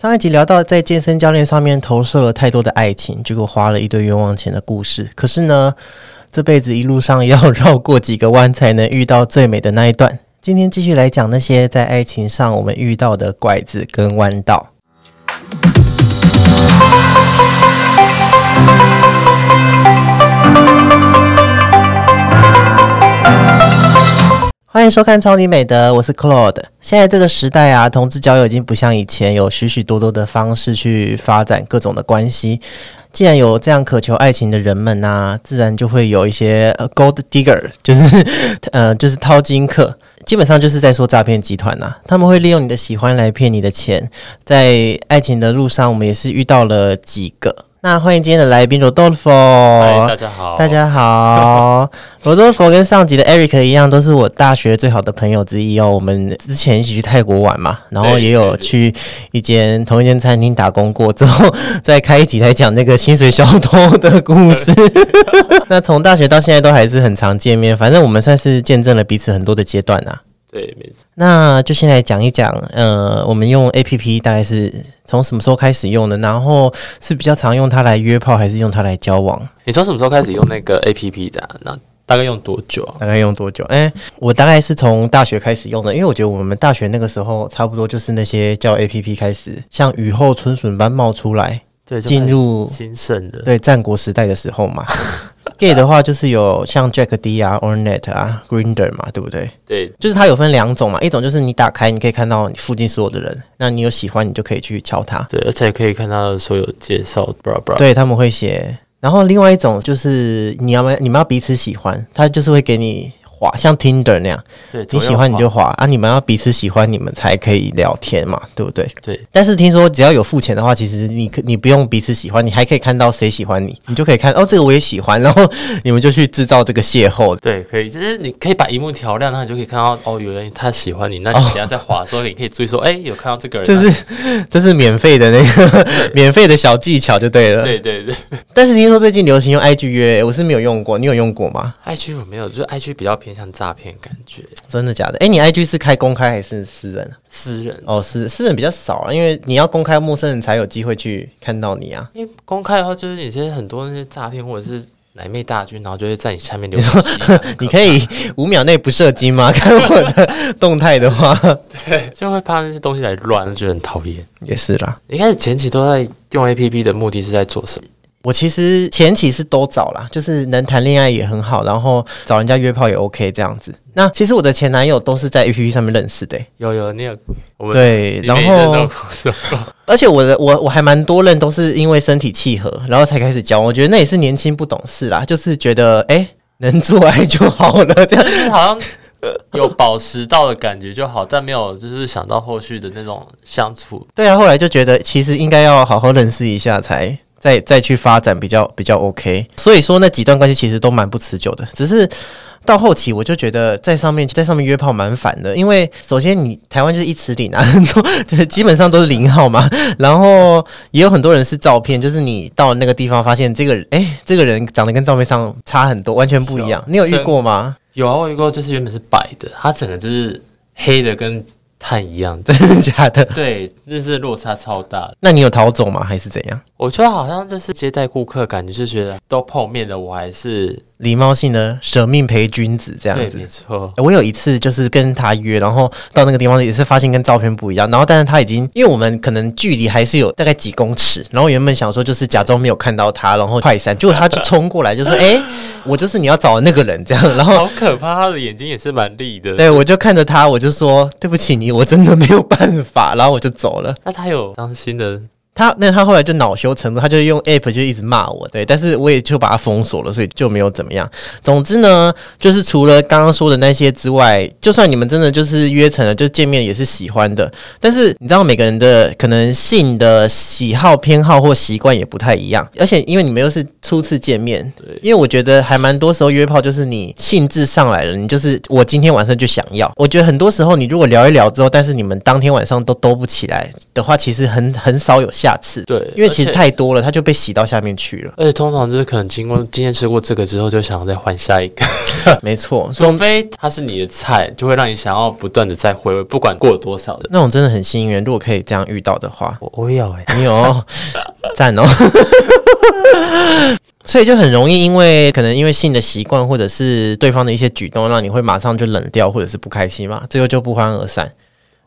上一集聊到在健身教练上面投射了太多的爱情，结果花了一堆冤枉钱的故事。可是呢，这辈子一路上要绕过几个弯才能遇到最美的那一段。今天继续来讲那些在爱情上我们遇到的拐子跟弯道。欢迎收看《超级美德》，我是 Claude。现在这个时代啊，同志交友已经不像以前有许许多多的方式去发展各种的关系。既然有这样渴求爱情的人们呐，自然就会有一些 Gold Digger，就是 呃，就是掏金客，基本上就是在说诈骗集团呐。他们会利用你的喜欢来骗你的钱。在爱情的路上，我们也是遇到了几个。那欢迎今天的来宾罗多佛，大家好，大家好。罗多佛跟上集的 Eric 一样，都是我大学最好的朋友之一哦。我们之前一起去泰国玩嘛，然后也有去一间同一间餐厅打工过，之后再开一集来讲那个薪水小偷 的故事。那从大学到现在都还是很常见面，反正我们算是见证了彼此很多的阶段呐。对，没错。那就先来讲一讲，呃，我们用 A P P 大概是从什么时候开始用的？然后是比较常用它来约炮，还是用它来交往？你从什么时候开始用那个 A P P 的？那大概用多久？大概用多久？哎，我大概是从大学开始用的，因为我觉得我们大学那个时候差不多就是那些叫 A P P 开始像雨后春笋般冒出来，对，进入兴盛的，对，战国时代的时候嘛。gay 的话就是有像 Jack D 啊，Ornet 啊，Grinder 嘛，对不对？对，就是它有分两种嘛，一种就是你打开，你可以看到你附近所有的人，那你有喜欢，你就可以去敲它。对，而且可以看到所有介绍，bra bra。对他们会写，然后另外一种就是你要不你们要彼此喜欢，他就是会给你。滑像 Tinder 那样，对，你喜欢你就滑啊！你们要彼此喜欢，你们才可以聊天嘛，对不对？对。但是听说只要有付钱的话，其实你你不用彼此喜欢，你还可以看到谁喜欢你，你就可以看哦，这个我也喜欢，然后你们就去制造这个邂逅。对，可以，就是你可以把荧幕调亮，然后你就可以看到哦，有人他喜欢你，那你等下在滑的时候，你可以注意说，哎，有看到这个人。这是 这是免费的那个免费的小技巧就对了。对对对。但是听说最近流行用 IG 约，我是没有用过，你有用过吗？IG 我没有，就是 IG 比较偏向诈骗感。感觉真的假的？哎，你 I G 是开公开还是私人？私人哦，私私人比较少啊，因为你要公开，陌生人才有机会去看到你啊。因为公开的话，就是有些很多那些诈骗或者是 奶妹大军，然后就会在你下面留 言。你可以五秒内不射精吗？看我的动态的话，对，就会怕那些东西来乱，就很讨厌。也是啦，一开始前期都在用 A P P 的目的是在做什么？我其实前期是都找啦，就是能谈恋爱也很好，然后找人家约炮也 OK 这样子。那其实我的前男友都是在 A P P 上面认识的，有有你有对，然后 而且我的我我还蛮多人都是因为身体契合，然后才开始交。我觉得那也是年轻不懂事啦，就是觉得哎能做爱就好了，这样好像有保持到的感觉就好，但没有就是想到后续的那种相处。对啊，后来就觉得其实应该要好好认识一下才。再再去发展比较比较 OK，所以说那几段关系其实都蛮不持久的。只是到后期我就觉得在上面在上面约炮蛮烦的，因为首先你台湾就是一词零啊，很 多基本上都是零号嘛。然后也有很多人是照片，就是你到那个地方发现这个人，哎，这个人长得跟照片上差很多，完全不一样。你有遇过吗？有啊，我遇过，就是原本是白的，他整个就是黑的跟。碳一样，真的假的？对，那是落差超大。那你有逃走吗？还是怎样？我觉得好像就是接待顾客，感觉是觉得都碰面了，我还是。礼貌性的舍命陪君子这样子，没错。我有一次就是跟他约，然后到那个地方也是发现跟照片不一样，然后但是他已经，因为我们可能距离还是有大概几公尺，然后原本想说就是假装没有看到他，然后快闪，结果他就冲过来就说：“哎，我就是你要找的那个人。”这样，然后好可怕，他的眼睛也是蛮利的。对，我就看着他，我就说：“对不起你，我真的没有办法。”然后我就走了。那他有伤心的。他那他后来就恼羞成怒，他就用 app 就一直骂我，对，但是我也就把他封锁了，所以就没有怎么样。总之呢，就是除了刚刚说的那些之外，就算你们真的就是约成了，就见面也是喜欢的。但是你知道每个人的可能性的喜好、偏好或习惯也不太一样，而且因为你们又是初次见面，对，因为我觉得还蛮多时候约炮就是你兴致上来了，你就是我今天晚上就想要。我觉得很多时候你如果聊一聊之后，但是你们当天晚上都兜不起来的话，其实很很少有。下次，对，因为其实太多了，它就被洗到下面去了。而且通常就是可能经过今天吃过这个之后，就想要再换下一个，没错，除非它是你的菜，就会让你想要不断的再回味，不管过了多少的。那种真的很幸运，如果可以这样遇到的话，我有哎、你有赞哦。所以就很容易，因为可能因为性的习惯，或者是对方的一些举动，让你会马上就冷掉，或者是不开心嘛，最后就不欢而散。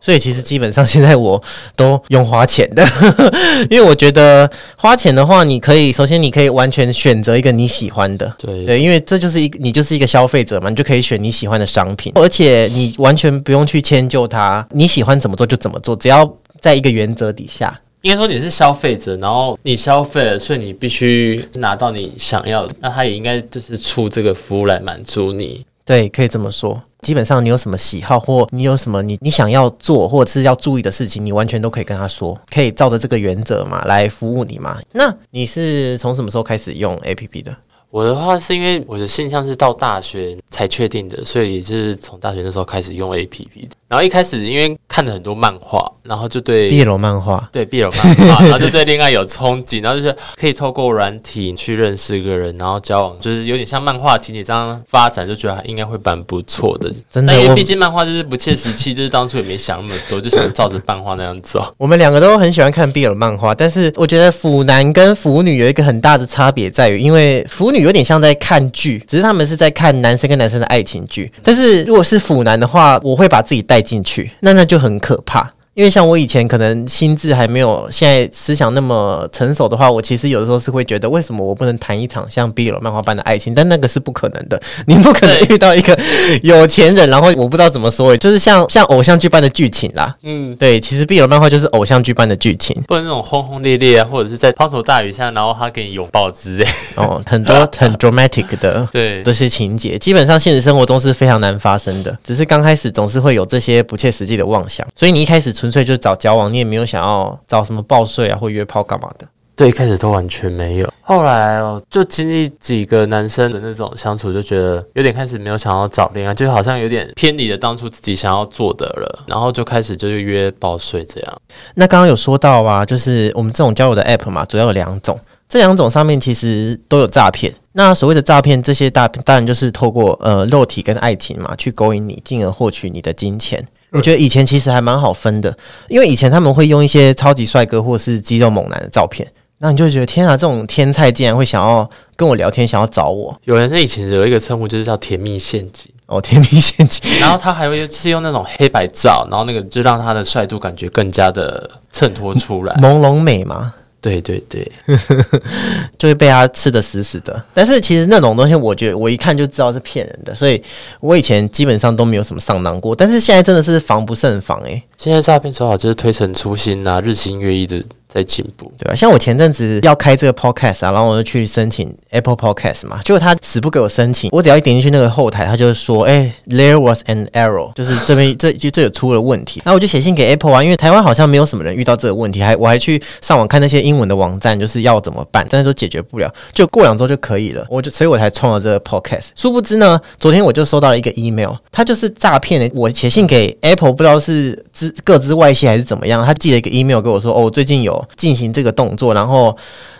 所以其实基本上现在我都用花钱的，因为我觉得花钱的话，你可以首先你可以完全选择一个你喜欢的，对对，因为这就是一个你就是一个消费者嘛，你就可以选你喜欢的商品，而且你完全不用去迁就它，你喜欢怎么做就怎么做，只要在一个原则底下。应该说你是消费者，然后你消费了，所以你必须拿到你想要的，那他也应该就是出这个服务来满足你。对，可以这么说。基本上你有什么喜好，或你有什么你你想要做或者是要注意的事情，你完全都可以跟他说，可以照着这个原则嘛来服务你嘛。那你是从什么时候开始用 APP 的？我的话是因为我的现象是到大学才确定的，所以也是从大学的时候开始用 A P P 的。然后一开始因为看了很多漫画，然后就对毕业楼漫画，对 BL 漫画，然后就对恋爱有憧憬，然后就是可以透过软体去认识一个人，然后交往，就是有点像漫画情节这样发展，就觉得应该会蛮不错的。真的因为毕竟漫画就是不切实际，就是当初也没想那么多，就想照着漫画那样走。我们两个都很喜欢看 BL 漫画，但是我觉得腐男跟腐女有一个很大的差别在于，因为腐女有点像在看剧，只是他们是在看男生跟男生的爱情剧。但是如果是腐男的话，我会把自己带进去，那那就很可怕。因为像我以前可能心智还没有现在思想那么成熟的话，我其实有的时候是会觉得，为什么我不能谈一场像 BL 漫画般的爱情？但那个是不可能的，你不可能遇到一个有钱人，然后我不知道怎么说，就是像像偶像剧般的剧情啦。嗯，对，其实 BL 漫画就是偶像剧般的剧情或者那种轰轰烈烈啊，或者是在滂沱大雨下，然后他给你拥抱之类。哦，很多 很 dramatic 的对，这些情节，基本上现实生活中是非常难发生的。只是刚开始总是会有这些不切实际的妄想，所以你一开始纯粹就找交往，你也没有想要找什么报税啊或约炮干嘛的。对，一开始都完全没有，后来哦，就经历几个男生的那种相处，就觉得有点开始没有想要找恋爱，就好像有点偏离了当初自己想要做的了，然后就开始就是约报税这样。那刚刚有说到啊，就是我们这种交友的 app 嘛，主要有两种，这两种上面其实都有诈骗。那所谓的诈骗，这些大当然就是透过呃肉体跟爱情嘛，去勾引你，进而获取你的金钱。我觉得以前其实还蛮好分的，因为以前他们会用一些超级帅哥或是肌肉猛男的照片，那你就会觉得天啊，这种天才竟然会想要跟我聊天，想要找我有人在以前有一个称呼就是叫甜蜜陷阱，哦，甜蜜陷阱。然后他还会是用那种黑白照，然后那个就让他的帅度感觉更加的衬托出来。朦胧美嘛，对对对，就会被他吃的死死的。但是其实那种东西，我觉得我一看就知道是骗人的，所以我以前基本上都没有什么上当过。但是现在真的是防不胜防诶、现在诈骗手法就是推陈出新啊，日新月异的在进步。对吧？像我前阵子要开这个 podcast 啊，然后我就去申请 Apple Podcast 嘛，结果他死不给我申请。我只要一点进去那个后台，他就说：“哎、t h e r e was an error，就是这边 这就这有出了问题。”然后我就写信给 Apple 啊，因为台湾好像没有什么人遇到这个问题，还我还去上网看那些英文的网站，就是要怎么办，但是都解决不了，就过两周就可以了。我就所以我才创了这个 podcast。殊不知呢，昨天我就收到了一个 email，它就是诈骗的。我写信给 Apple，不知道是资各自外泄还是怎么样，他寄了一个 email 给我说：“哦，我最近有进行这个动作，然后。”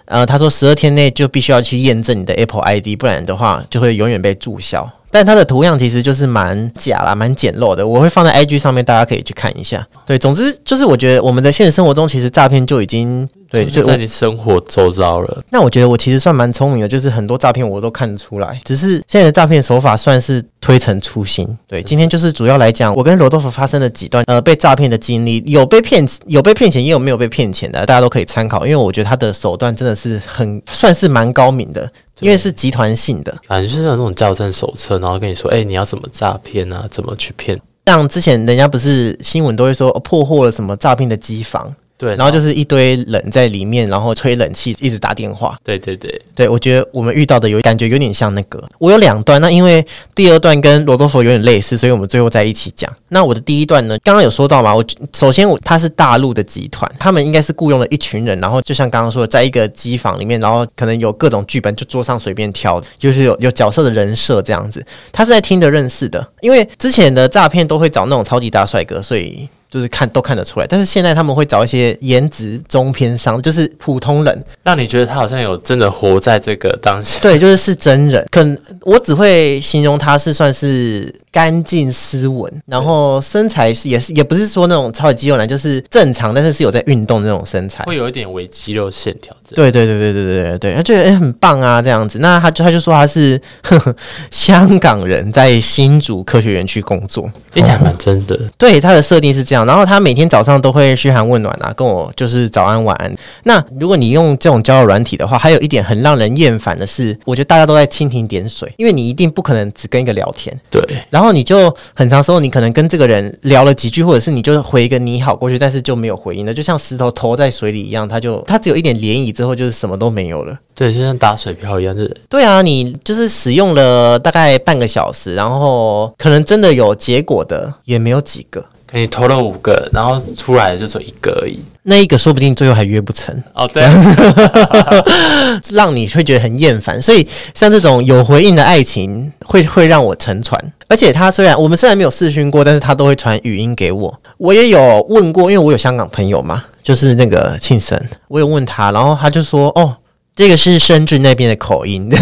呃，他说十二天内就必须要去验证你的 Apple ID，不然的话就会永远被注销。但它的图样其实就是蛮假啦，蛮简陋的。我会放在 IG 上面，大家可以去看一下。对，总之就是我觉得我们的现实生活中，其实诈骗就已经对，就在你生活周遭了。那我觉得我其实算蛮聪明的，就是很多诈骗我都看得出来，只是现在的诈骗手法算是推陈出新。对，今天就是主要来讲，我跟罗豆腐发生的几段呃被诈骗的经历，有被骗有被骗钱，也有没有被骗钱的，大家都可以参考。因为我觉得他的手段真的是很算是蛮高明的，因为是集团性的。反正就是有那种教战手册，然后跟你说，哎、你要怎么诈骗啊，怎么去骗。像之前人家不是新闻都会说、哦破获了什么诈骗的机房，对，然后就是一堆人在里面，然后吹冷气，一直打电话。对对对，对，我觉得我们遇到的有感觉有点像那个。我有两段，那因为第二段跟罗多佛有点类似，所以我们最后在一起讲。那我的第一段呢，刚刚有说到嘛，我首先我他是大陆的集团，他们应该是雇佣了一群人，然后就像刚刚说的，在一个机房里面，然后可能有各种剧本，就桌上随便挑，就是有有角色的人设这样子。他是在听着认识的，因为之前的诈骗都会找那种超级大帅哥，所以。就是看都看得出来。但是现在他们会找一些颜值中偏上，就是普通人，让你觉得他好像有真的活在这个当下。对，就是是真人。可能我只会形容他是算是干净斯文，然后身材是也是也不是说那种超级肌肉男，就是正常，但是是有在运动那种身材，会有一点微肌肉线条。对对对对对对对，他觉得哎很棒啊这样子，那他就他就说他是香港人在新竹科学园区工作，听起来蛮真的。对他的设定是这样，然后他每天早上都会嘘寒问暖啊，跟我就是早安晚安。那如果你用这种交友软体的话，还有一点很让人厌烦的是，我觉得大家都在蜻蜓点水，因为你一定不可能只跟一个聊天。对，然后。你就很长时候，你可能跟这个人聊了几句，或者是你就回一个你好过去，但是就没有回应了，就像石头投在水里一样，它就它只有一点涟漪之后，就是什么都没有了。对，就像打水漂一样，就是对啊，你就是使用了大概半个小时，然后可能真的有结果的也没有几个。你投了五个，然后出来就只有一个而已。那一个说不定最后还约不成哦，对，让你会觉得很厌烦。所以像这种有回应的爱情，会会让我沉船。而且他虽然我们虽然没有试训过，但是他都会传语音给我。我也有问过，因为我有香港朋友嘛，就是那个庆生，我有问他，然后他就说：“哦，这个是深圳那边的口音。”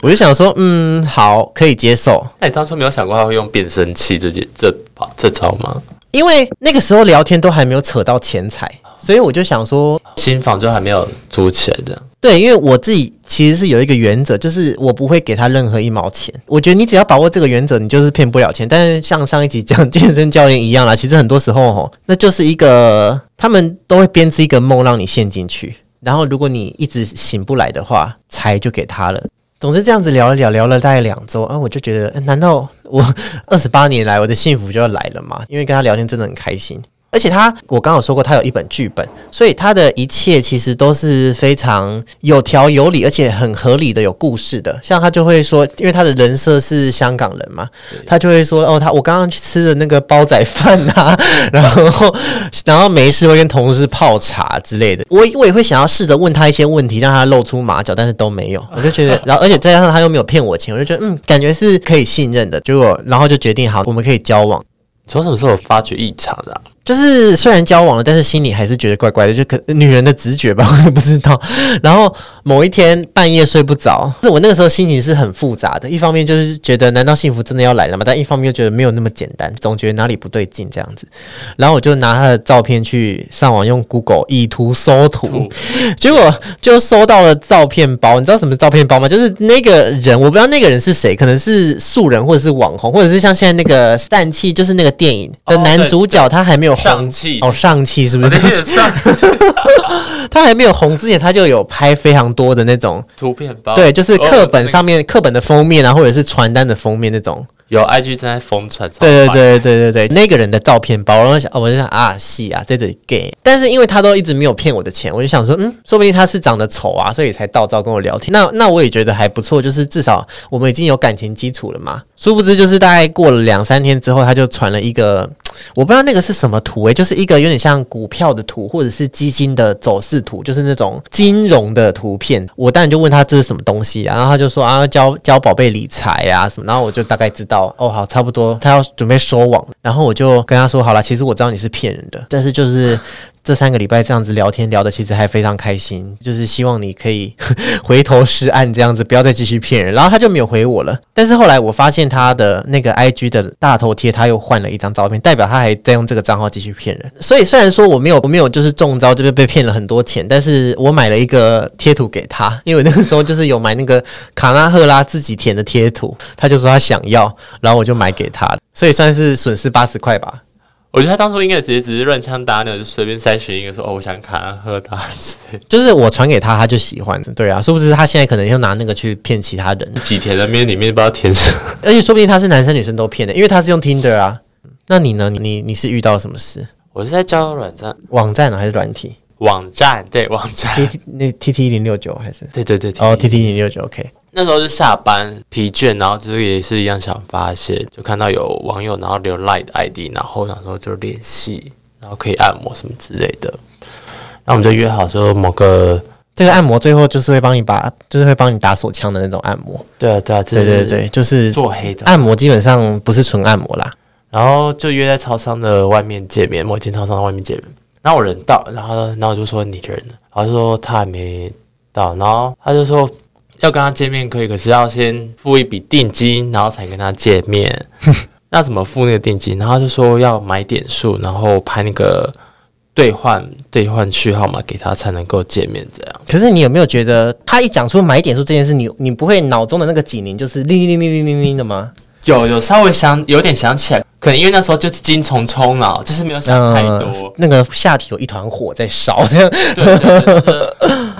我就想说，嗯，好，可以接受。那你当初没有想过他会用变声器这这这这招吗？因为那个时候聊天都还没有扯到钱财，所以我就想说，新房就还没有租起来的。对，因为我自己其实是有一个原则，就是我不会给他任何一毛钱。我觉得你只要把握这个原则，你就是骗不了钱。但是像上一集讲 健身教练一样啦，其实很多时候吼，那就是一个他们都会编织一个梦让你陷进去，然后如果你一直醒不来的话，财就给他了。总之这样子聊了聊，聊了大概两周，啊，我就觉得，难道我 二十八年来我的幸福就要来了吗？因为跟他聊天真的很开心。而且他，我刚有说过，他有一本剧本，所以他的一切其实都是非常有条有理，而且很合理的，有故事的。像他就会说，因为他的人设是香港人嘛，他就会说，哦，他我刚刚去吃的那个煲仔饭啊，然后然后没事会跟同事泡茶之类的。我我也会想要试着问他一些问题，让他露出马脚，但是都没有。我就觉得，然后而且再加上他又没有骗我钱，我就觉得，嗯，感觉是可以信任的。结果，然后就决定好，我们可以交往。从什么时候发觉异常的？就是虽然交往了，但是心里还是觉得怪怪的，就可女人的直觉吧，我也不知道。然后某一天半夜睡不着，是我那个时候心情是很复杂的。一方面就是觉得难道幸福真的要来了吗？但一方面又觉得没有那么简单，总觉得哪里不对劲这样子。然后我就拿他的照片去上网用 Google 以图搜图，结果就搜到了照片包。你知道什么照片包吗？就是那个人，我不知道那个人是谁，可能是素人或者是网红，或者是像现在那个散气，就是那个电影的男主角，他还没有。上气哦，上气是不是？上他还没有红之前，他就有拍非常多的那种图片包，对，就是课本上面课本的封面啊，或者是传单的封面那种。有 IG 正在疯传，对对对对对对，那个人的照片包，然后想，我就想啊，戏啊，这个 gay，但是因为他都一直没有骗我的钱，我就想说，嗯，说不定他是长得丑啊，所以才盗照跟我聊天。那那我也觉得还不错，就是至少我们已经有感情基础了嘛。殊不知，就是大概过了两三天之后，他就传了一个，我不知道那个是什么图诶，就是一个有点像股票的图，或者是基金的走势图，就是那种金融的图片。我当然就问他这是什么东西啊，然后他就说啊，教教宝贝理财啊什么，然后我就大概知道，哦，好，差不多，他要准备收网，然后我就跟他说，好了，其实我知道你是骗人的，但是就是。这三个礼拜这样子聊天聊的其实还非常开心，就是希望你可以 回头是岸这样子，不要再继续骗人。然后他就没有回我了。但是后来我发现他的那个 I G 的大头贴他又换了一张照片，代表他还在用这个账号继续骗人。所以虽然说我没有我没有就是中招，就是被骗了很多钱，但是我买了一个贴图给他，因为那个时候就是有买那个卡纳赫拉自己填的贴图，他就说他想要，然后我就买给他，所以算是损失八十块吧。我觉得他当初应该直接只是乱枪打鸟，就随便筛选一个说哦，我想看喝他，就是我传给他，他就喜欢。对啊，殊不知他现在可能又拿那个去骗其他人。几填的面里面不知道填什么，而且说不定他是男生女生都骗的，因为他是用 Tinder 啊。那你呢？你你是遇到什么事？我是在交友软站网站呢，还是软体网站？对，网站。T 那 T T 零六九还是？对对对，哦，T T 零六九 OK。那时候是下班疲倦，然后就是也是一样想发泄，就看到有网友然后留 Line 的 ID，然后想说就联系，然后可以按摩什么之类的。那我们就约好说某个这个按摩最后就是会帮你把，就是会帮你打手枪的那种按摩。对啊，对啊，对对对，就是做黑的按摩，基本上不是纯按摩啦。然后就约在超商的外面见面，某一间超商的外面见面。然后我人到，然后然后我就说你人呢？然后就说他还没到，然后他就说要跟他见面可以，可是要先付一笔定金，然后才跟他见面。那怎么付那个定金？然后就说要买点数，然后拍那个兑换兑换序号码给他，才能够见面。这样。可是你有没有觉得，他一讲出买点数这件事，你你不会脑中的那个警铃就是铃铃铃铃铃铃铃的吗？有有稍微想有点想起来，可能因为那时候就是精虫冲脑，就是没有想太多。那个下体有一团火在烧，这样。对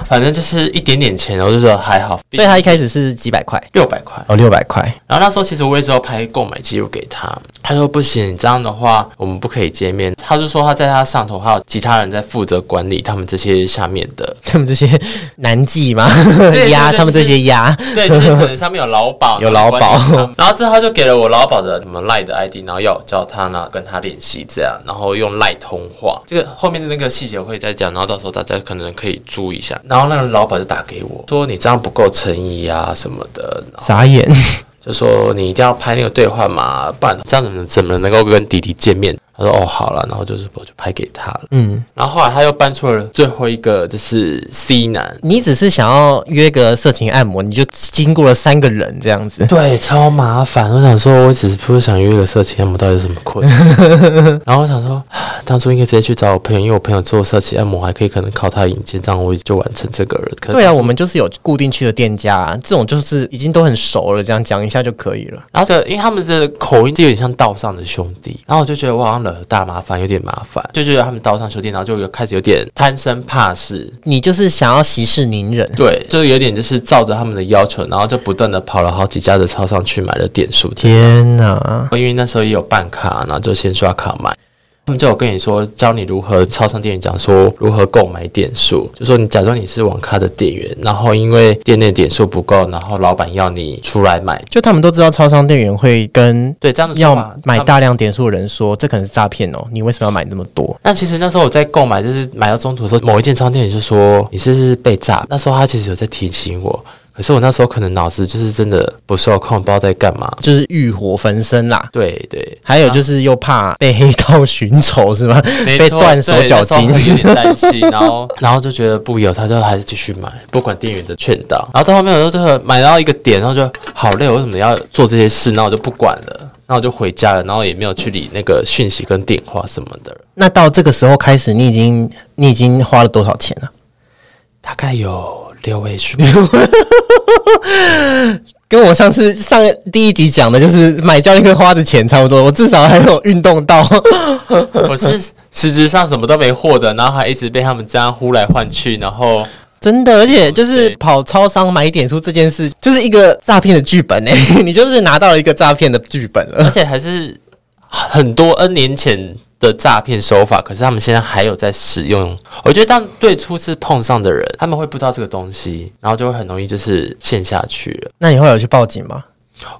反正就是一点点钱，我就说还好。所以他一开始是几百块，六百块哦，六百块。然后那时候其实我也只有拍购买记录给他，他说不行，这样的话我们不可以见面。他就说他在他上头还有其他人在负责管理他们这些下面的，他们这些男妓吗？鸭，他们这些鸭，对，就是可能上面有劳保，有劳保。然后之后他就给了我劳保的什么赖的 ID，然后要叫他呢跟他联系这样，然后用赖通话。这个后面的那个细节我会再讲，然后到时候大家可能可以注意一下。然后那个老板就打给我说你这样不够诚意啊什么的，傻眼，就说你一定要拍那个兑换码，不然这样怎么怎么能够跟弟弟见面？他说：“哦，好了，然后就是我就拍给他了。嗯，然后后来他又搬出了最后一个，就是 C 男。你只是想要约个色情按摩，你就经过了三个人这样子，对，超麻烦。我想说，我只是不是想约个色情按摩，到底有什么困难？然后我想说，当初应该直接去找我朋友，因为我朋友做色情按摩，还可以可能靠他引荐，这样我就完成这个了。对啊，我们就是有固定去的店家，这种就是已经都很熟了，这样讲一下就可以了。然后，因为他们的口音就有点像道上的兄弟，然后我就觉得我好像。大麻烦有点麻烦，就觉得他们刀上修电脑，就有开始有点贪生怕死。你就是想要息事宁人，对，就有点就是照着他们的要求，然后就不断的跑了好几家的超商去买了点数。天哪！因为那时候也有办卡，然后就先刷卡买。他们就有跟你说，教你如何超商店员讲说如何购买点数，就说你假装你是网咖的店员，然后因为店内点数不够，然后老板要你出来买，就他们都知道超商店员会跟对这样子要买大量点数的人说，这可能是诈骗哦，你为什么要买那么多？那其实那时候我在购买，就是买到中途的时候，某一件商店员就说你是不是被诈？那时候他其实有在提醒我。可是我那时候可能脑子就是真的不受控，不知道在干嘛，就是欲火焚身啦。对对，还有就是又怕被黑道寻仇，是吗？被断手脚筋，有点担心。然后，然后就觉得不有，他就还是继续买，不管店员的劝导。然后到后面有时候这个买到一个点，然后就好累，我为什么要做这些事？那我就不管了，那我就回家了，然后也没有去理那个讯息跟电话什么的。那到这个时候开始，你已经你已经花了多少钱了？大概有。六位数，跟我上次上第一集讲的，就是买教练课花的钱差不多。我至少还有运动到，我是实质上什么都没获得，然后还一直被他们这样呼来唤去，然后真的，而且就是跑超商买点数这件事，就是一个诈骗的剧本哎，你就是拿到了一个诈骗的剧本了，而且还是很多 N 年前。的诈骗手法，可是他们现在还有在使用。我觉得当对初次碰上的人，他们会不知道这个东西，然后就会很容易就是陷下去了。那你后来有去报警吗？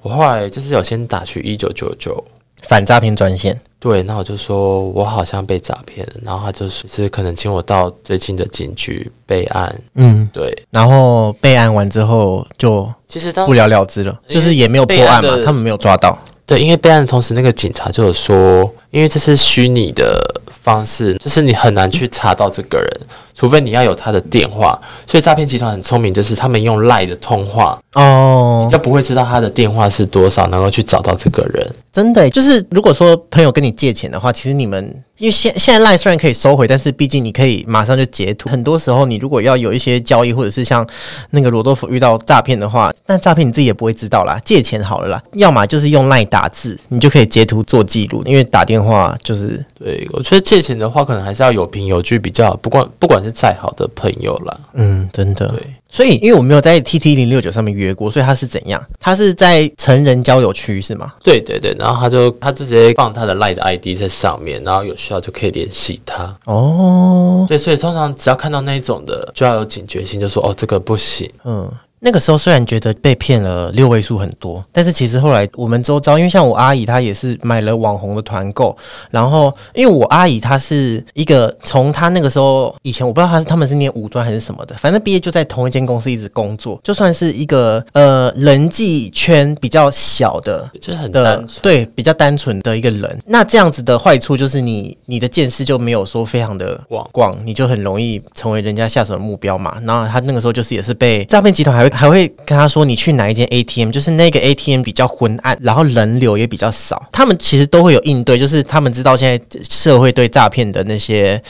我后来就是有先打去一九九九反诈骗专线。对，那我就说我好像被诈骗了，然后他就是是可能请我到最近的警局备案。嗯，对。然后备案完之后就其实不了了之了，就是也没有破案嘛，他们没有抓到。对，因为备案的同时，那个警察就有说，因为这是虚拟的方式，就是你很难去查到这个人，除非你要有他的电话。所以诈骗集团很聪明，就是他们用赖的通话哦，就不会知道他的电话是多少，能够去找到这个人。真的，就是如果说朋友跟你借钱的话，其实你们。因为现现在赖虽然可以收回，但是毕竟你可以马上就截图。很多时候，你如果要有一些交易，或者是像那个罗多福遇到诈骗的话，那诈骗你自己也不会知道啦。借钱好了啦，要么就是用赖打字，你就可以截图做记录。因为打电话就是，对我觉得借钱的话，可能还是要有凭有据比较。不管不管是再好的朋友啦，嗯，真的对。所以，因为我没有在 T T 零六九上面约过，所以他是怎样？他是在成人交友区是吗？对对对，然后他就他就直接放他的 Light ID 在上面，然后有需要就可以联系他。哦，对，所以通常只要看到那种的，就要有警觉性，就说哦，这个不行。嗯。那个时候虽然觉得被骗了六位数很多，但是其实后来我们周遭，因为像我阿姨她也是买了网红的团购，然后因为我阿姨她是一个从她那个时候以前我不知道她是他们是念五专还是什么的，反正毕业就在同一间公司一直工作，就算是一个呃人际圈比较小的。就是很的单纯。对比较单纯的一个人，那这样子的坏处就是你你的见识就没有说非常的广广，你就很容易成为人家下手的目标嘛。然后她那个时候就是也是被诈骗集团还还会跟他说你去哪一间 ATM，就是那个 ATM 比较昏暗，然后人流也比较少。他们其实都会有应对，就是他们知道现在社会对诈骗的那些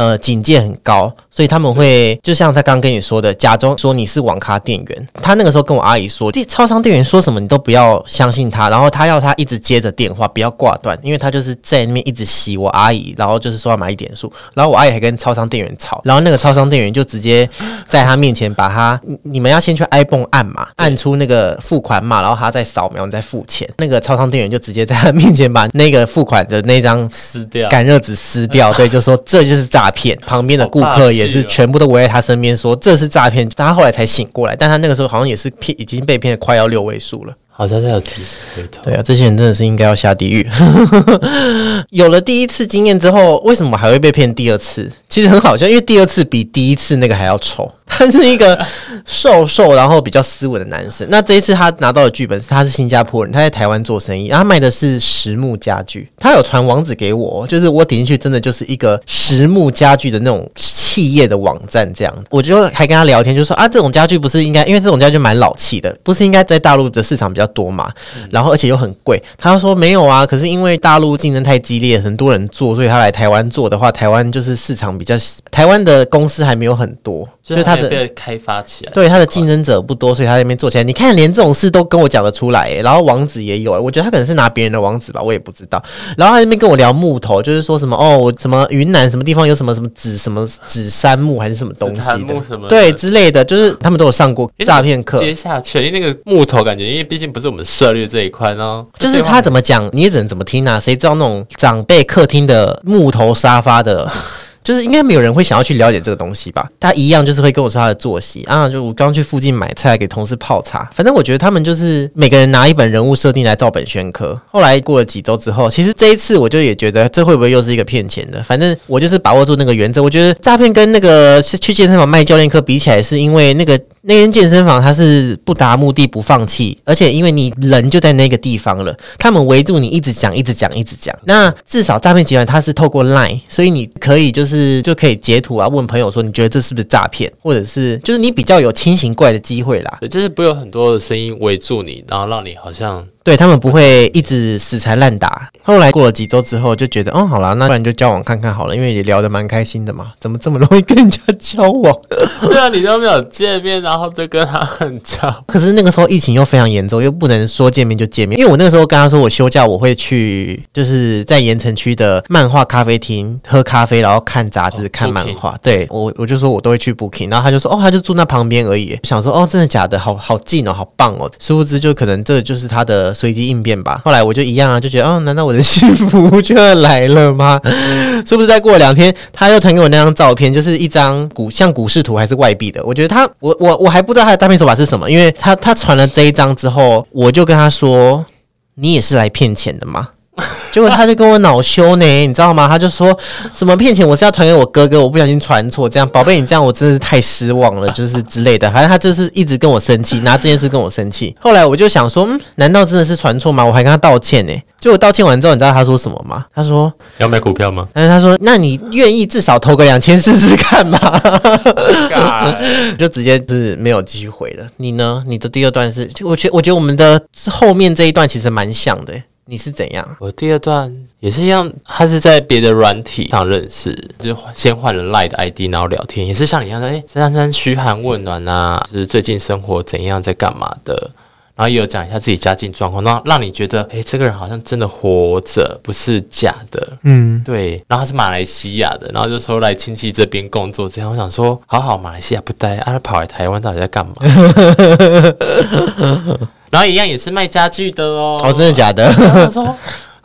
呃警戒很高，所以他们会就像他刚刚跟你说的，假装说你是网咖店员。他那个时候跟我阿姨说，店超商店员说什么你都不要相信他，然后他要他一直接着电话，不要挂断，因为他就是在那边一直洗我阿姨，然后就是说要买一点数，然后我阿姨还跟超商店员吵，然后那个超商店员就直接在他面前把他，你你们要先去 iPhone 按嘛，按出那个付款码，然后他再扫描，你再付钱。那个超商店员就直接在他面前把那个付款的那张撕掉，感热纸撕掉，对，就说这就是诈骗。旁边的顾客也是全部都围在他身边说这是诈骗，但他后来才醒过来，但他那个时候好像也是骗，已经被骗的快要六位数了。好像在有提示回头。对啊，这些人真的是应该要下地狱。有了第一次经验之后，为什么还会被骗第二次？其实很好笑，因为第二次比第一次那个还要丑。他是一个瘦瘦，然后比较斯文的男生。那这一次他拿到的剧本是他是新加坡人，他在台湾做生意，然后他卖的是实木家具。他有传网址给我，就是我点进去真的就是一个实木家具的那种企业的网站这样。我就还跟他聊天，就说啊，这种家具不是应该，因为这种家具蛮老气的，不是应该在大陆的市场比较多嘛？然后而且又很贵。他说没有啊，可是因为大陆竞争太激烈，很多人做，所以他来台湾做的话，台湾就是市场比较，台湾的公司还没有很多，就是他的。被开发起来，对他的竞争者不多，所以他那边做起来。你看，连这种事都跟我讲得出来，欸然后网址也有，欸我觉得他可能是拿别人的网址吧，我也不知道。然后他那边跟我聊木头，就是说什么哦，我什么云南什么地方有什么什么紫什么紫杉木还是什么东西的什么的对之类的，就是他们都有上过诈骗课。接下去，因为那个木头感觉，因为毕竟不是我们涉猎这一块呢，就是他怎么讲，你也只能怎么听啊？谁知道那种长辈客厅的木头沙发的，就是应该没有人会想要去了解这个东西吧？他一样就是会跟我说他的作息啊，就我刚去附近买菜给同事泡茶，反正我觉得他们就是每个人拿一本人物设定来照本宣科。后来过了几周之后，其实这一次我就也觉得这会不会又是一个骗钱的？反正我就是把握住那个原则。我觉得诈骗跟那个去健身房卖教练课比起来，是因为那个那间健身房它是不达目的不放弃，而且因为你人就在那个地方了，他们围住你一直讲一直讲一直讲。那至少诈骗集团它是透过 Line，所以你可以就是就可以截图啊，问朋友说你觉得这是不是诈骗，或者是就是你比较有清醒过来的机会啦。对，就是不有很多的声音围住你，然后让你好像对他们不会一直死缠烂打。后来过了几周之后，就觉得，哦，好啦，那不然就交往看看好了，因为也聊得蛮开心的嘛。怎么这么容易跟人家交往？对啊，你都没有见面，然后就跟他很交，可是那个时候疫情又非常严重，又不能说见面就见面。因为我那个时候跟他说，我休假我会去，就是在盐城区的漫画咖啡厅喝咖啡，然后看杂志、哦看漫画。对我，我就说我都会去 Booking，然后他就说，哦，他就住那旁边而已。想说，哦，真的假的？好好近哦，好棒哦。殊不知，就可能这就是他的随机应变吧。后来我就一样啊，就觉得，哦，难道我的幸福就要来了吗？是不是再过两天，他又传给我那张照片，就是一张股像股市图还是外币的？我觉得他，我我我还不知道他的诈骗手法是什么，因为他他传了这一张之后，我就跟他说：“你也是来骗钱的吗？” 结果他就跟我恼羞呢，你知道吗？他就说什么骗钱，我是要传给我哥哥，我不小心传错，这样宝贝，你这样我真的是太失望了，就是之类的。反正他就是一直跟我生气，拿这件事跟我生气。后来我就想说，嗯，难道真的是传错吗？我还跟他道歉呢。结果道歉完之后，你知道他说什么吗？他说，要买股票吗？但是他说，那你愿意至少投个两千试试看吗？就直接是没有机会了。你呢？你的第二段是，就我觉我觉得我们的后面这一段其实蛮像的。你是怎样？我第二段也是一样，他是在别的软体上认识，就先换了 Line 的 ID，然后聊天，也是像你一样的，哎，三三三嘘寒问暖啊，就是最近生活怎样，在干嘛的，然后也有讲一下自己家境状况，让让你觉得，哎，这个人好像真的活着，不是假的，嗯，对。然后他是马来西亚的，然后就说来亲戚这边工作，这样我想说，好好马来西亚不待，啊，他跑来台湾到底在干嘛？然后一样也是卖家具的哦，哦，真的假的？他说。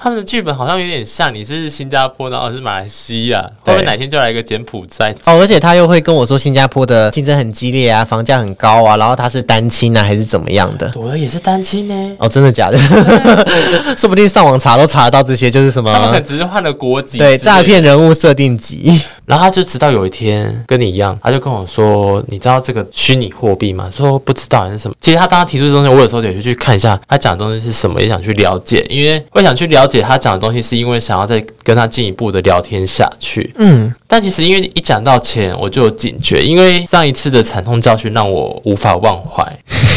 他们的剧本好像有点像，你是新加坡，然后是马来西亚，会不会哪天就来一个柬埔寨？哦，而且他又会跟我说新加坡的竞争很激烈啊，房价很高啊，然后他是单亲啊，还是怎么样的？我的也是单亲呢。哦，真的假的？说不定上网查都查得到这些，就是什么？他们可能只是换了国籍。对，诈骗人物设定集。然后他就直到有一天跟你一样，他就跟我说：“你知道这个虚拟货币吗？”说不知道还是什么。其实他当他提出这东西，我有时候也会去看一下他讲的东西是什么，也想去了解，因为会想去了解他讲的东西，是因为想要再跟他进一步的聊天下去。嗯，但其实因为一讲到钱，我就有警觉，因为上一次的惨痛教训让我无法忘怀。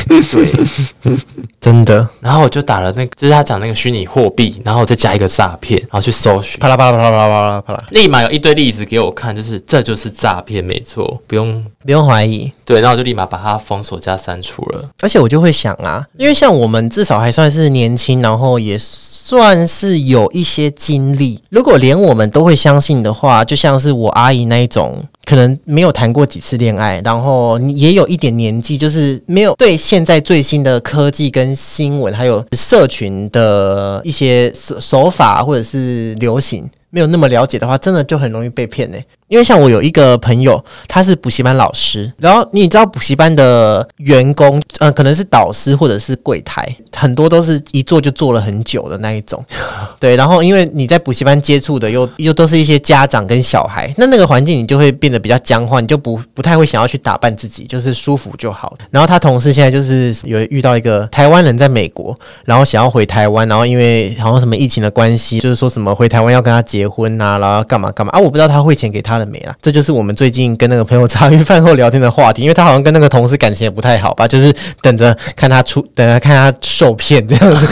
对，真的。然后我就打了那个，就是他讲那个虚拟货币，然后再加一个诈骗，然后去搜寻，啪啦啪啦啪啦啪啦啪啦，立马有一堆例子给我看，就是这就是诈骗，没错，不用不用怀疑。对，然后我就立马把它封锁加删除了。而且我就会想啊，因为像我们至少还算是年轻，然后也算是有一些经历。如果连我们都会相信的话，就像是我阿姨那一种。可能没有谈过几次恋爱，然后也有一点年纪，就是没有对现现在最新的科技跟新闻，还有社群的一些手手法或者是流行，没有那么了解的话，真的就很容易被骗呢。因为像我有一个朋友，他是补习班老师，然后你知道补习班的员工，呃，可能是导师或者是柜台，很多都是一做就做了很久的那一种。对，然后因为你在补习班接触的又又都是一些家长跟小孩，那那个环境你就会变得比较僵化，你就不不太会想要去打扮自己，就是舒服就好。然后他同事现在就是有遇到一个台湾人在美国，然后想要回台湾，然后因为好像什么疫情的关系，就是说什么回台湾要跟他结婚啊，然后干嘛干嘛啊，我不知道他汇钱给他。了没了？这就是我们最近跟那个朋友茶余饭后聊天的话题，因为他好像跟那个同事感情也不太好吧，就是等着看他出，等着看他受骗这样子，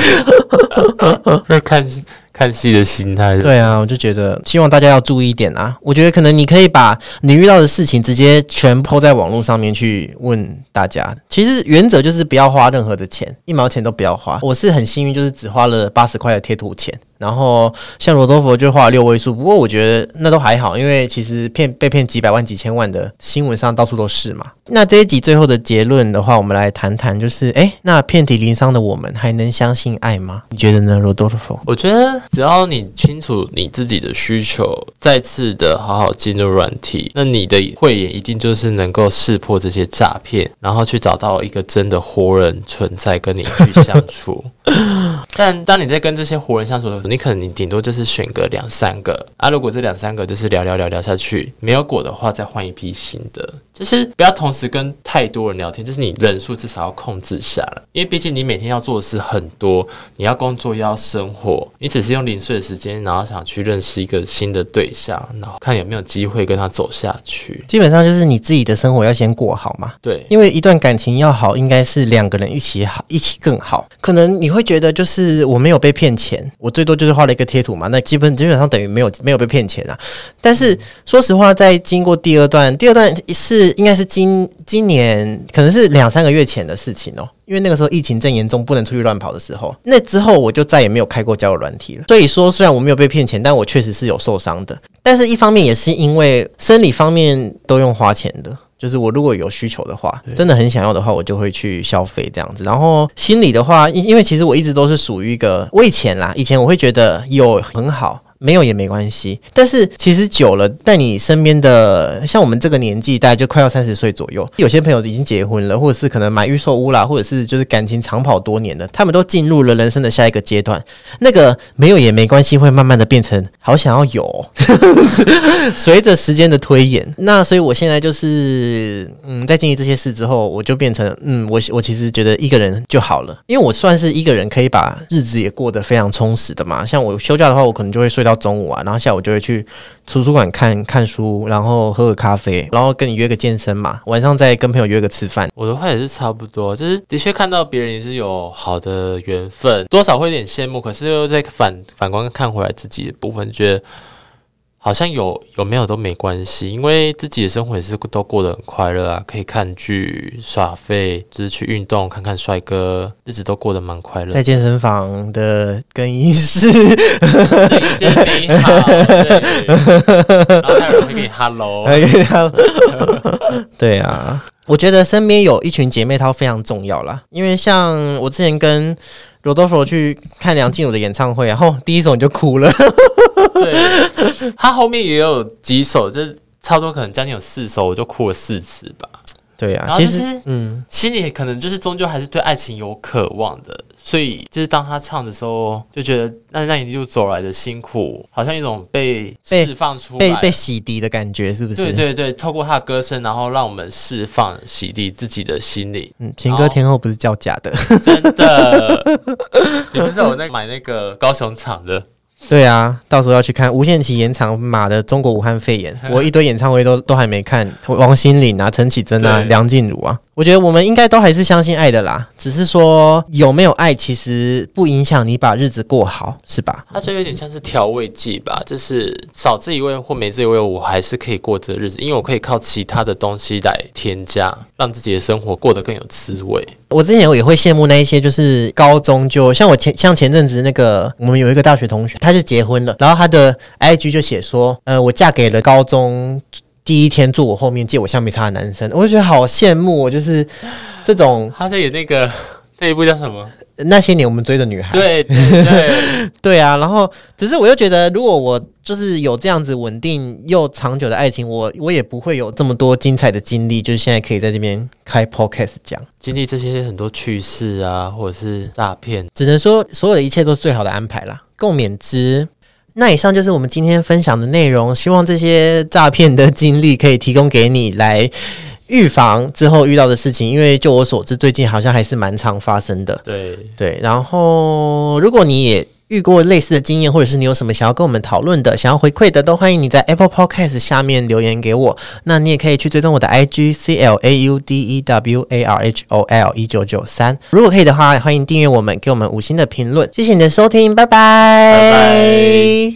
那看。看戏的心态，对啊，我就觉得希望大家要注意一点啊。我觉得可能你可以把你遇到的事情直接全抛在网络上面去问大家。其实原则就是不要花任何的钱，一毛钱都不要花。我是很幸运，就是只花了八十块的贴图钱。然后像罗多佛就花了六位数，不过我觉得那都还好，因为其实骗被骗几百万、几千万的新闻上到处都是嘛。那这一集最后的结论的话，我们来谈谈，就是哎，那遍体鳞伤的我们还能相信爱吗？你觉得呢，罗多佛？我觉得。只要你清楚你自己的需求，再次的好好进入软体，那你的慧眼一定就是能够识破这些诈骗，然后去找到一个真的活人存在跟你去相处。但当你在跟这些活人相处的时候，你可能你顶多就是选个两三个啊。如果这两三个就是聊聊聊聊下去没有果的话，再换一批新的。就是不要同时跟太多人聊天，就是你人数至少要控制下来，因为毕竟你每天要做的事很多，你要工作又要生活，你只是用零碎的时间，然后想去认识一个新的对象，然后看有没有机会跟他走下去。基本上就是你自己的生活要先过好嘛。对，因为一段感情要好，应该是两个人一起好，一起更好。可能你会会觉得就是我没有被骗钱，我最多就是画了一个贴图嘛，那基本基本上等于没有没有被骗钱啊。但是说实话，在经过第二段，第二段是。应该是今今年可能是两三个月前的事情哦，因为那个时候疫情正严重，不能出去乱跑的时候。那之后我就再也没有开过交友软体了。所以说，虽然我没有被骗钱，但我确实是有受伤的。但是一方面也是因为生理方面都用花钱的，就是我如果有需求的话，真的很想要的话，我就会去消费这样子。然后心里的话，因因为其实我一直都是属于一个为钱啦，以前我会觉得有很好。没有也没关系，但是其实久了，在你身边的像我们这个年纪，大概就快要三十岁左右，有些朋友已经结婚了，或者是可能买预售屋啦，或者是就是感情长跑多年的，他们都进入了人生的下一个阶段。那个没有也没关系，会慢慢的变成好想要有。随着时间的推演，那所以我现在就是嗯，在经历这些事之后，我就变成嗯，我我其实觉得一个人就好了，因为我算是一个人可以把日子也过得非常充实的嘛。像我休假的话，我可能就会睡。到中午啊，然后下午就会去图书馆看看书，然后喝个咖啡，然后跟你约个健身嘛，晚上再跟朋友约个吃饭。我的话也是差不多，就是的确看到别人也是有好的缘分，多少会有点羡慕，可是又在反反观看回来自己的部分，觉得。好像有有没有都没关系，因为自己的生活也是都过得很快乐啊，可以看剧、耍废，就是去运动、看看帅哥，日子都过得蛮快乐。在健身房的更衣室，健身好，然后还有人会给你 hello，对啊，我觉得身边有一群姐妹淘非常重要啦，因为像我之前跟。罗德佛去看梁静茹的演唱会，然后第一首你就哭了。对，他后面也有几首，就是差不多可能将近有四首，我就哭了四次吧。对呀、其实就是嗯，心里可能就是终究还是对爱情有渴望的，所以就是当他唱的时候，就觉得那那一路走来的辛苦，好像一种被被释放出被来，被洗涤的感觉是不是？对对对，透过他的歌声，然后让我们释放、洗涤自己的心灵。嗯，情歌天后不是叫假的。真的，你不是有那买那个高雄场的？对啊，到时候要去看无限期延长码的中国武汉肺炎，我一堆演唱会都都还没看，王心凌啊、陈绮贞啊、梁静茹啊，我觉得我们应该都还是相信爱的啦，只是说有没有爱，其实不影响你把日子过好，是吧？它就有点像是调味剂吧，就是少这一味或没这一味，我还是可以过这日子，因为我可以靠其他的东西来添加，让自己的生活过得更有滋味。我之前也会羡慕那一些，就是高中就像我前像前阵子那个，我们有一个大学同学，他就结婚了，然后他的 IG 就写说，呃，我嫁给了高中第一天坐我后面借我橡皮擦的男生，我就觉得好羡慕哦，就是这种 他在演那个那一部叫什么？那些年我们追的女孩，对对对，对啊，然后只是我又觉得，如果我就是有这样子稳定又长久的爱情，我我也不会有这么多精彩的经历，就是现在可以在这边开 podcast 讲。经历这些很多趣事啊，或者是诈骗，只能说所有的一切都是最好的安排啦，共勉之。那以上就是我们今天分享的内容，希望这些诈骗的经历可以提供给你来预防之后遇到的事情，因为就我所知，最近好像还是蛮常发生的。对，对，然后如果你也遇过类似的经验，或者是你有什么想要跟我们讨论的、想要回馈的，都欢迎你在 Apple Podcast 下面留言给我。那你也可以去追踪我的 IG C L A U D E W A R H O L 一九九三。如果可以的话，欢迎订阅我们，给我们五星的评论。谢谢你的收听，拜拜，拜拜。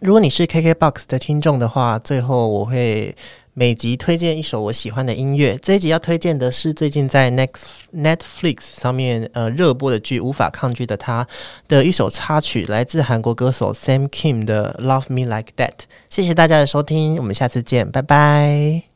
如果你是 KKBOX 的听众的话，最后我会每集推荐一首我喜欢的音乐。这一集要推荐的是最近在 Next Netflix 上面呃热播的剧《无法抗拒的他》的一首插曲，来自韩国歌手 Sam Kim 的《Love Me Like That》。谢谢大家的收听，我们下次见，拜拜。